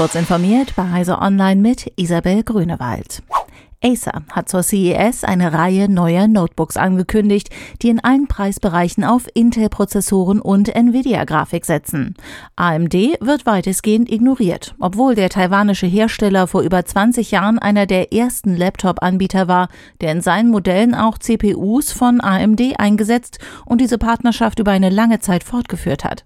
Kurz informiert bei Heise Online mit Isabel Grünewald. Acer hat zur CES eine Reihe neuer Notebooks angekündigt, die in allen Preisbereichen auf Intel-Prozessoren und Nvidia-Grafik setzen. AMD wird weitestgehend ignoriert, obwohl der taiwanische Hersteller vor über 20 Jahren einer der ersten Laptop-Anbieter war, der in seinen Modellen auch CPUs von AMD eingesetzt und diese Partnerschaft über eine lange Zeit fortgeführt hat.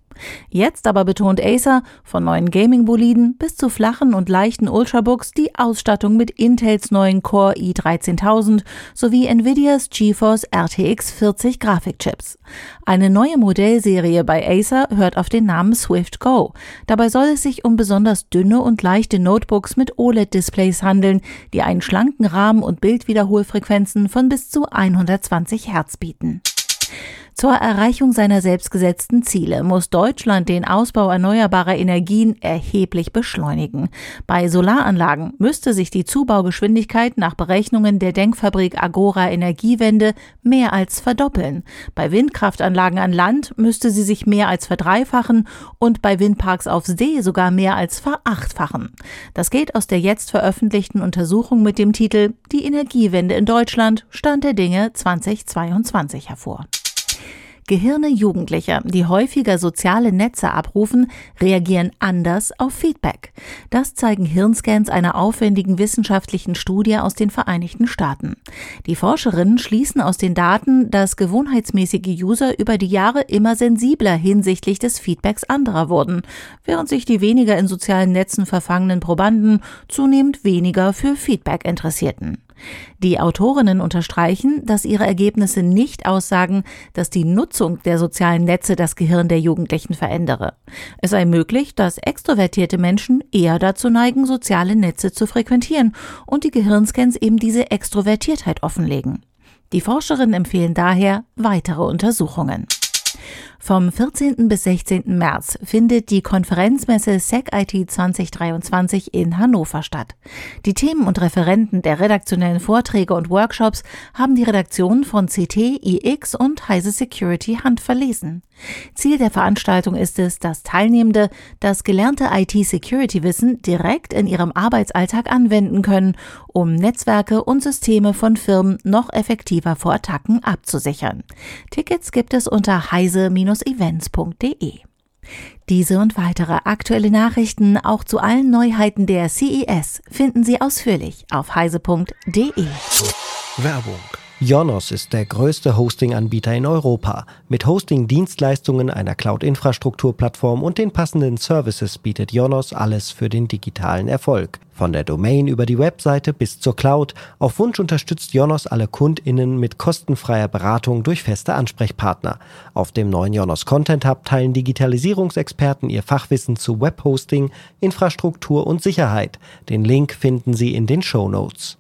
Jetzt aber betont Acer, von neuen Gaming-Boliden bis zu flachen und leichten Ultrabooks die Ausstattung mit Intels neuen Core i13000 sowie Nvidias GeForce RTX 40 Grafikchips. Eine neue Modellserie bei Acer hört auf den Namen Swift Go. Dabei soll es sich um besonders dünne und leichte Notebooks mit OLED-Displays handeln, die einen schlanken Rahmen und Bildwiederholfrequenzen von bis zu 120 Hertz bieten. Zur Erreichung seiner selbstgesetzten Ziele muss Deutschland den Ausbau erneuerbarer Energien erheblich beschleunigen. Bei Solaranlagen müsste sich die Zubaugeschwindigkeit nach Berechnungen der Denkfabrik Agora Energiewende mehr als verdoppeln. Bei Windkraftanlagen an Land müsste sie sich mehr als verdreifachen und bei Windparks auf See sogar mehr als verachtfachen. Das geht aus der jetzt veröffentlichten Untersuchung mit dem Titel Die Energiewende in Deutschland Stand der Dinge 2022 hervor. Gehirne Jugendlicher, die häufiger soziale Netze abrufen, reagieren anders auf Feedback. Das zeigen Hirnscans einer aufwendigen wissenschaftlichen Studie aus den Vereinigten Staaten. Die Forscherinnen schließen aus den Daten, dass gewohnheitsmäßige User über die Jahre immer sensibler hinsichtlich des Feedbacks anderer wurden, während sich die weniger in sozialen Netzen verfangenen Probanden zunehmend weniger für Feedback interessierten. Die Autorinnen unterstreichen, dass ihre Ergebnisse nicht aussagen, dass die Nutzung der sozialen Netze das Gehirn der Jugendlichen verändere. Es sei möglich, dass extrovertierte Menschen eher dazu neigen, soziale Netze zu frequentieren und die Gehirnscans eben diese Extrovertiertheit offenlegen. Die Forscherinnen empfehlen daher weitere Untersuchungen. Vom 14. bis 16. März findet die Konferenzmesse SecIT 2023 in Hannover statt. Die Themen und Referenten der redaktionellen Vorträge und Workshops haben die Redaktionen von CT, IX und Heise Security handverlesen. Ziel der Veranstaltung ist es, dass Teilnehmende das gelernte IT-Security-Wissen direkt in ihrem Arbeitsalltag anwenden können, um Netzwerke und Systeme von Firmen noch effektiver vor Attacken abzusichern. Tickets gibt es unter heise- events.de. Diese und weitere aktuelle Nachrichten auch zu allen Neuheiten der CES finden Sie ausführlich auf heise.de. Werbung Jonos ist der größte Hosting-Anbieter in Europa. Mit Hosting-Dienstleistungen, einer Cloud-Infrastrukturplattform und den passenden Services bietet Jonos alles für den digitalen Erfolg. Von der Domain über die Webseite bis zur Cloud. Auf Wunsch unterstützt Jonos alle KundInnen mit kostenfreier Beratung durch feste Ansprechpartner. Auf dem neuen Jonos Content Hub teilen Digitalisierungsexperten ihr Fachwissen zu Webhosting, Infrastruktur und Sicherheit. Den Link finden Sie in den Show Notes.